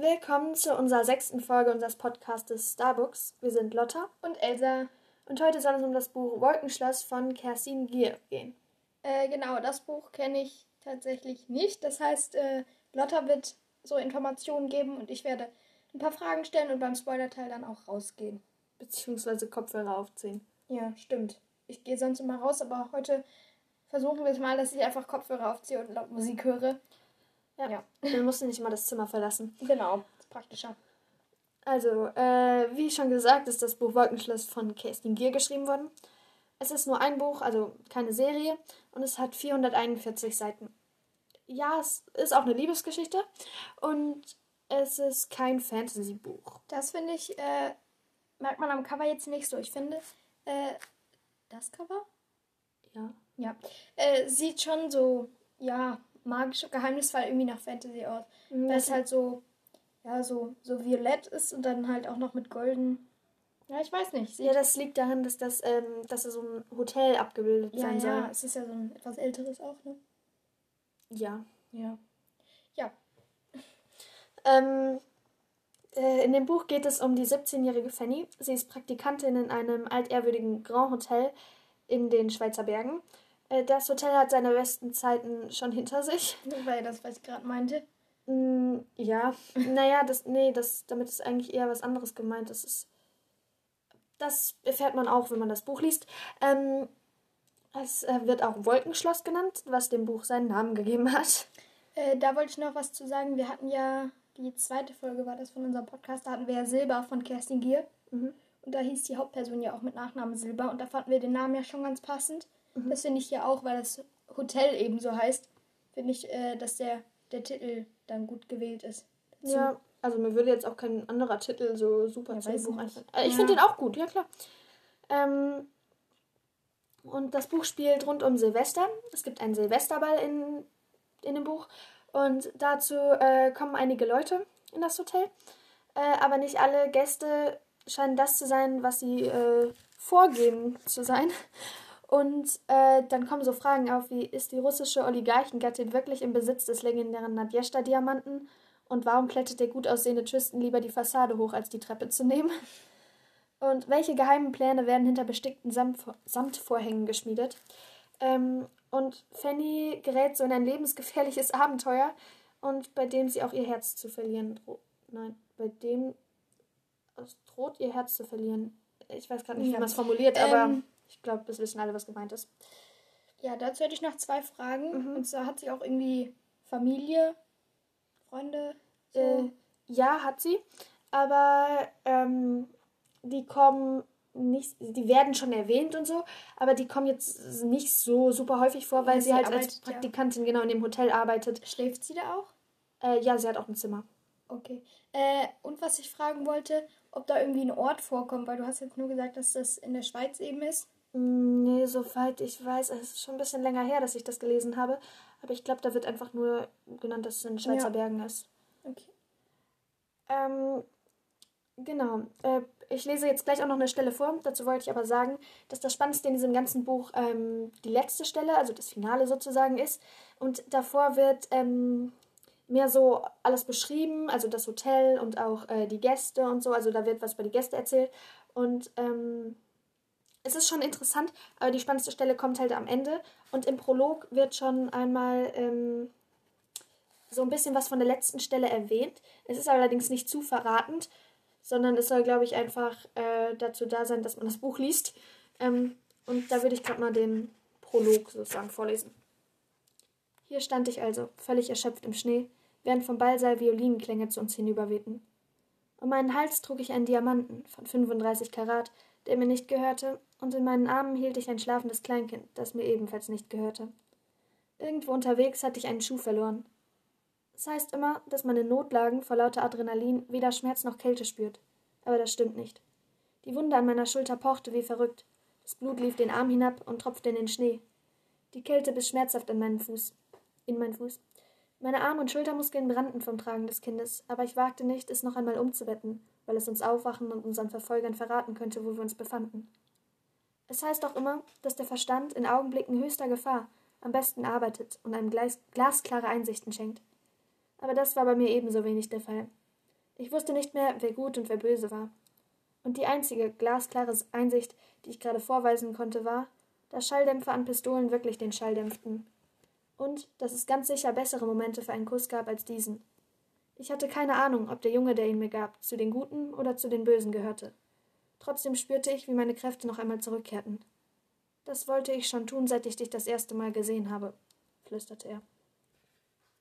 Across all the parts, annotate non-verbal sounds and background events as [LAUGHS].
Willkommen zu unserer sechsten Folge unseres Podcastes Starbooks. Wir sind Lotta und Elsa. Und heute soll es um das Buch Wolkenschloss von Kerstin Gier gehen. Äh, genau, das Buch kenne ich tatsächlich nicht. Das heißt, äh, Lotta wird so Informationen geben und ich werde ein paar Fragen stellen und beim Spoilerteil dann auch rausgehen. Beziehungsweise Kopfhörer aufziehen. Ja, stimmt. Ich gehe sonst immer raus, aber heute versuchen wir es mal, dass ich einfach Kopfhörer aufziehe und laut Musik höre. Ja. ja. Dann musst du nicht mal das Zimmer verlassen. Genau, ist praktischer. Also, äh, wie schon gesagt, ist das Buch Wolkenschloss von Kerstin Gier geschrieben worden. Es ist nur ein Buch, also keine Serie, und es hat 441 Seiten. Ja, es ist auch eine Liebesgeschichte und es ist kein Fantasy-Buch. Das finde ich, äh, merkt man am Cover jetzt nicht so. Ich finde, äh, das Cover? Ja. Ja. Äh, sieht schon so, ja, magisch und geheimnisvoll irgendwie nach Fantasy aus. Mhm. Weil es halt so, ja, so, so violett ist und dann halt auch noch mit golden. Ja, ich weiß nicht. Ja, das liegt daran, dass das, ähm, dass so ein Hotel abgebildet ja, sein ja, soll. Ja, es ist ja so ein etwas älteres auch, ne? Ja. Ja. Ja. [LAUGHS] Ähm, äh, in dem Buch geht es um die 17-jährige Fanny. Sie ist Praktikantin in einem altehrwürdigen Grand Hotel in den Schweizer Bergen. Äh, das Hotel hat seine besten Zeiten schon hinter sich. Weil das, was ich gerade meinte. Mm, ja, [LAUGHS] naja, das, nee, das, damit ist eigentlich eher was anderes gemeint. Das ist. Das erfährt man auch, wenn man das Buch liest. Ähm, es äh, wird auch Wolkenschloss genannt, was dem Buch seinen Namen gegeben hat. Äh, da wollte ich noch was zu sagen. Wir hatten ja die zweite Folge war das von unserem Podcast. Da hatten wir ja Silber von Kerstin Gier. Mhm. Und da hieß die Hauptperson ja auch mit Nachnamen Silber. Und da fanden wir den Namen ja schon ganz passend. Mhm. Das finde ich ja auch, weil das Hotel eben so heißt, finde ich, äh, dass der, der Titel dann gut gewählt ist. Dazu. Ja, also mir würde jetzt auch kein anderer Titel so super ja, zum Buch einfallen. Äh, ich ja. finde den auch gut, ja klar. Ähm, und das Buch spielt rund um Silvester. Es gibt einen Silvesterball in, in dem Buch. Und dazu äh, kommen einige Leute in das Hotel. Äh, aber nicht alle Gäste scheinen das zu sein, was sie äh, vorgeben zu sein. Und äh, dann kommen so Fragen auf wie, ist die russische Oligarchengattin wirklich im Besitz des legendären Nadjeshta-Diamanten? Und warum klettert der gut aussehende Tristan lieber die Fassade hoch, als die Treppe zu nehmen? [LAUGHS] Und welche geheimen Pläne werden hinter bestickten Samtvorhängen geschmiedet? Ähm, und Fanny gerät so in ein lebensgefährliches Abenteuer und bei dem sie auch ihr Herz zu verlieren droht. Nein, bei dem es droht, ihr Herz zu verlieren. Ich weiß gerade nicht, ja. wie man es formuliert, aber ähm, ich glaube, das wissen alle, was gemeint ist. Ja, dazu hätte ich noch zwei Fragen. Mhm. Und zwar hat sie auch irgendwie Familie, Freunde? So? Äh, ja, hat sie. Aber ähm, die kommen nicht, die werden schon erwähnt und so, aber die kommen jetzt nicht so super häufig vor, weil ja, sie, sie, halt als Praktikantin ja. genau in dem Hotel arbeitet. Schläft sie da auch? Äh, ja, sie hat auch ein Zimmer. Okay. Äh, und was ich fragen wollte, ob da irgendwie ein Ort vorkommt, weil du hast jetzt nur gesagt, dass das in der Schweiz eben ist. Mm, nee, soweit ich weiß, es ist schon ein bisschen länger her, dass ich das gelesen habe. Aber ich glaube, da wird einfach nur genannt, dass es in Schweizer ja. Bergen ist. Okay. Ähm, genau. Äh, ich lese jetzt gleich auch noch eine Stelle vor. Dazu wollte ich aber sagen, dass das Spannendste in diesem ganzen Buch ähm, die letzte Stelle, also das Finale sozusagen ist. Und davor wird ähm, mehr so alles beschrieben, also das Hotel und auch äh, die Gäste und so. Also da wird was über die Gäste erzählt. Und ähm, es ist schon interessant, aber die spannendste Stelle kommt halt am Ende. Und im Prolog wird schon einmal ähm, so ein bisschen was von der letzten Stelle erwähnt. Es ist allerdings nicht zu verratend sondern es soll, glaube ich, einfach äh, dazu da sein, dass man das Buch liest. Ähm, und da würde ich gerade mal den Prolog sozusagen vorlesen. Hier stand ich also, völlig erschöpft im Schnee, während vom Ballsaal Violinenklänge zu uns hinüberwehten. Um meinen Hals trug ich einen Diamanten von 35 Karat, der mir nicht gehörte, und in meinen Armen hielt ich ein schlafendes Kleinkind, das mir ebenfalls nicht gehörte. Irgendwo unterwegs hatte ich einen Schuh verloren. Es heißt immer, dass man in Notlagen vor lauter Adrenalin weder Schmerz noch Kälte spürt. Aber das stimmt nicht. Die Wunde an meiner Schulter pochte wie verrückt. Das Blut lief den Arm hinab und tropfte in den Schnee. Die Kälte biss schmerzhaft an meinen Fuß. In meinen Fuß. Meine Arm- und Schultermuskeln brannten vom Tragen des Kindes, aber ich wagte nicht, es noch einmal umzubetten, weil es uns aufwachen und unseren Verfolgern verraten könnte, wo wir uns befanden. Es heißt auch immer, dass der Verstand in Augenblicken höchster Gefahr am besten arbeitet und einem glasklare Einsichten schenkt aber das war bei mir ebenso wenig der Fall. Ich wusste nicht mehr, wer gut und wer böse war. Und die einzige glasklare Einsicht, die ich gerade vorweisen konnte, war, dass Schalldämpfer an Pistolen wirklich den Schall dämpften. Und dass es ganz sicher bessere Momente für einen Kuss gab als diesen. Ich hatte keine Ahnung, ob der Junge, der ihn mir gab, zu den Guten oder zu den Bösen gehörte. Trotzdem spürte ich, wie meine Kräfte noch einmal zurückkehrten. Das wollte ich schon tun, seit ich dich das erste Mal gesehen habe, flüsterte er.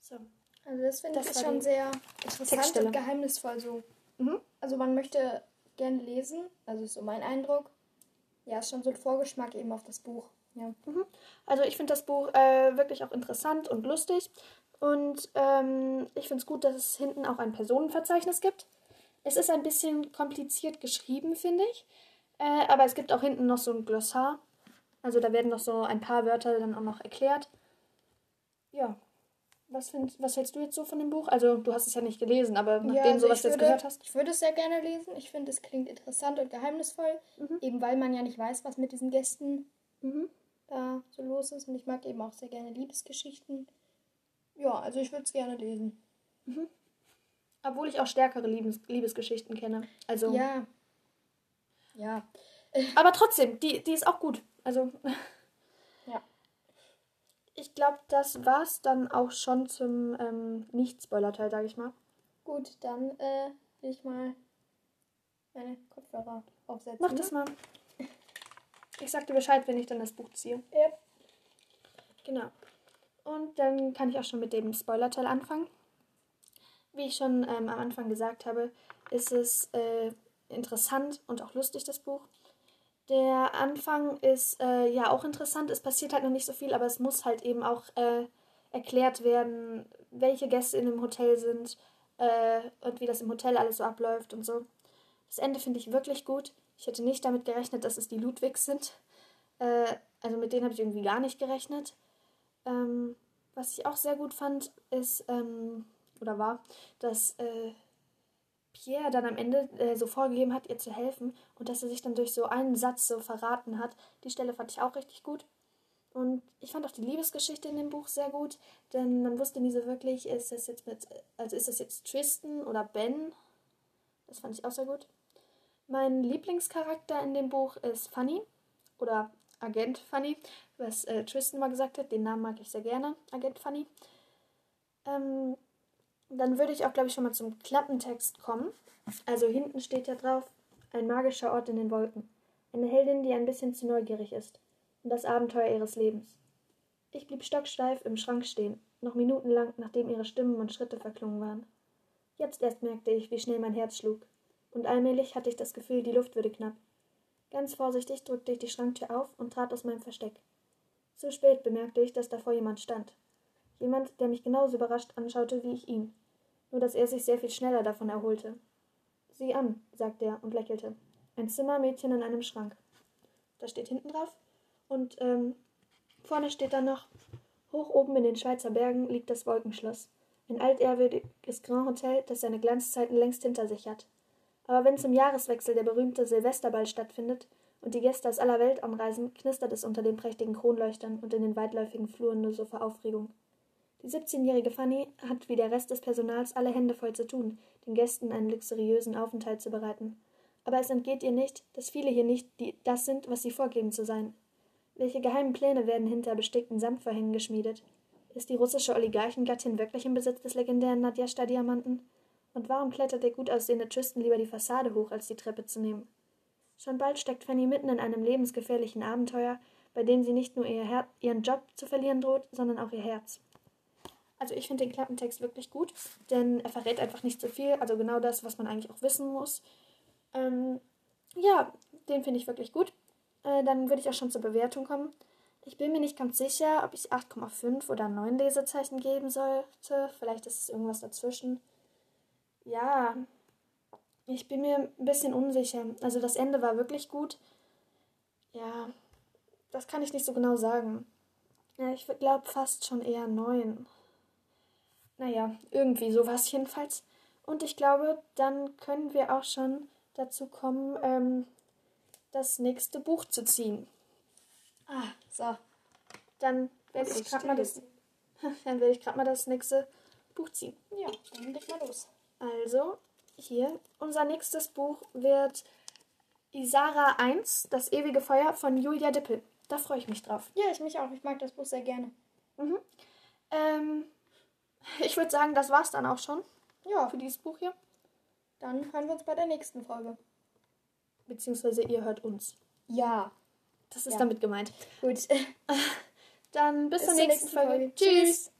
So. Also das finde ich schon sehr interessant und geheimnisvoll so. Mhm. Also man möchte gerne lesen, also ist so mein Eindruck. Ja, ist schon so ein Vorgeschmack eben auf das Buch. Ja. Mhm. Also ich finde das Buch äh, wirklich auch interessant und lustig. Und ähm, ich finde es gut, dass es hinten auch ein Personenverzeichnis gibt. Es ist ein bisschen kompliziert geschrieben, finde ich. Äh, aber es gibt auch hinten noch so ein Glossar. Also da werden noch so ein paar Wörter dann auch noch erklärt. Ja. Was, find, was hältst du jetzt so von dem Buch? Also du hast es ja nicht gelesen, aber nachdem ja, also du was jetzt gehört hast. Ich würde es sehr gerne lesen. Ich finde, es klingt interessant und geheimnisvoll. Mhm. Eben weil man ja nicht weiß, was mit diesen Gästen mhm. da so los ist. Und ich mag eben auch sehr gerne Liebesgeschichten. Ja, also ich würde es gerne lesen. Mhm. Obwohl ich auch stärkere Liebes Liebesgeschichten kenne. Also. Ja. Ja. [LAUGHS] Aber trotzdem, die, die ist auch gut. Also. [LAUGHS] Ja. Ich glaube, das war's dann auch schon zum ähm, Nicht-Spoiler-Teil, sage ich mal. Gut, dann äh, will ich mal meine Kopfhörer aufsetzen. Mach das ne? mal. Ich sag dir Bescheid, wenn ich dann das Buch ziehe. Ja. Genau. Und dann kann ich auch schon mit dem Spoiler-Teil anfangen. Wie ich schon ähm, am Anfang gesagt habe, ist es äh, interessant und auch lustig, das Buch. Der Anfang ist äh, ja auch interessant. Es passiert halt noch nicht so viel, aber es muss halt eben auch äh, erklärt werden, welche Gäste in dem Hotel sind äh, und wie das im Hotel alles so abläuft und so. Das Ende finde ich wirklich gut. Ich hätte nicht damit gerechnet, dass es die Ludwigs sind. Äh, also mit denen habe ich irgendwie gar nicht gerechnet. Ähm, was ich auch sehr gut fand, ist, ähm, oder war, dass äh, Pierre dann am Ende äh, so vorgegeben hat, ihr zu helfen und dass er sich dann durch so einen Satz so verraten hat. Die Stelle fand ich auch richtig gut. Und ich fand auch die Liebesgeschichte in dem Buch sehr gut, denn man wusste nie so wirklich, ist das jetzt mit, also ist das jetzt Tristan oder Ben? Das fand ich auch sehr gut. Mein Lieblingscharakter in dem Buch ist Funny oder Agent Funny, was äh, Tristan mal gesagt hat. Den Namen mag ich sehr gerne, Agent Funny. Ähm, dann würde ich auch, glaube ich, schon mal zum Klappentext kommen. Also hinten steht ja drauf, ein magischer Ort in den Wolken. Eine Heldin, die ein bisschen zu neugierig ist. Und das Abenteuer ihres Lebens. Ich blieb stocksteif im Schrank stehen, noch minutenlang, nachdem ihre Stimmen und Schritte verklungen waren. Jetzt erst merkte ich, wie schnell mein Herz schlug. Und allmählich hatte ich das Gefühl, die Luft würde knapp. Ganz vorsichtig drückte ich die Schranktür auf und trat aus meinem Versteck. Zu spät bemerkte ich, dass davor jemand stand. Jemand, der mich genauso überrascht anschaute wie ich ihn. Nur dass er sich sehr viel schneller davon erholte. Sieh an, sagte er und lächelte. Ein Zimmermädchen in einem Schrank. Das steht hinten drauf. Und ähm, vorne steht dann noch, hoch oben in den Schweizer Bergen liegt das Wolkenschloss. Ein altehrwürdiges Grand Hotel, das seine Glanzzeiten längst hinter sich hat. Aber wenn zum Jahreswechsel der berühmte Silvesterball stattfindet und die Gäste aus aller Welt anreisen, knistert es unter den prächtigen Kronleuchtern und in den weitläufigen Fluren nur so vor Aufregung. Die 17-jährige Fanny hat wie der Rest des Personals alle Hände voll zu tun, den Gästen einen luxuriösen Aufenthalt zu bereiten. Aber es entgeht ihr nicht, dass viele hier nicht die, das sind, was sie vorgeben zu sein. Welche geheimen Pläne werden hinter bestickten Samtvorhängen geschmiedet? Ist die russische Oligarchengattin wirklich im Besitz des legendären Nadjashta-Diamanten? Und warum klettert der gut aussehende Tristan lieber die Fassade hoch, als die Treppe zu nehmen? Schon bald steckt Fanny mitten in einem lebensgefährlichen Abenteuer, bei dem sie nicht nur ihr ihren Job zu verlieren droht, sondern auch ihr Herz. Also ich finde den Klappentext wirklich gut, denn er verrät einfach nicht so viel, also genau das, was man eigentlich auch wissen muss. Ähm, ja, den finde ich wirklich gut. Äh, dann würde ich auch schon zur Bewertung kommen. Ich bin mir nicht ganz sicher, ob ich 8,5 oder 9 Lesezeichen geben sollte. Vielleicht ist es irgendwas dazwischen. Ja, ich bin mir ein bisschen unsicher. Also das Ende war wirklich gut. Ja, das kann ich nicht so genau sagen. Ja, ich glaube fast schon eher neun. Naja, irgendwie sowas jedenfalls. Und ich glaube, dann können wir auch schon dazu kommen, ähm, das nächste Buch zu ziehen. Ah, so. Dann werde ich gerade mal das. [LAUGHS] Dann werde ich gerade mal das nächste Buch ziehen. Ja, dann leg mal los. Also, hier. Unser nächstes Buch wird Isara 1, Das ewige Feuer von Julia Dippel. Da freue ich mich drauf. Ja, ich mich auch. Ich mag das Buch sehr gerne. Mhm. Ähm, ich würde sagen, das war's dann auch schon. Ja. Für dieses Buch hier. Dann hören wir uns bei der nächsten Folge. Beziehungsweise ihr hört uns. Ja. Das ist Ja. damit gemeint. Gut. [LAUGHS] Dann bis, Bis zur nächsten, nächsten Folge. Folge. Tschüss.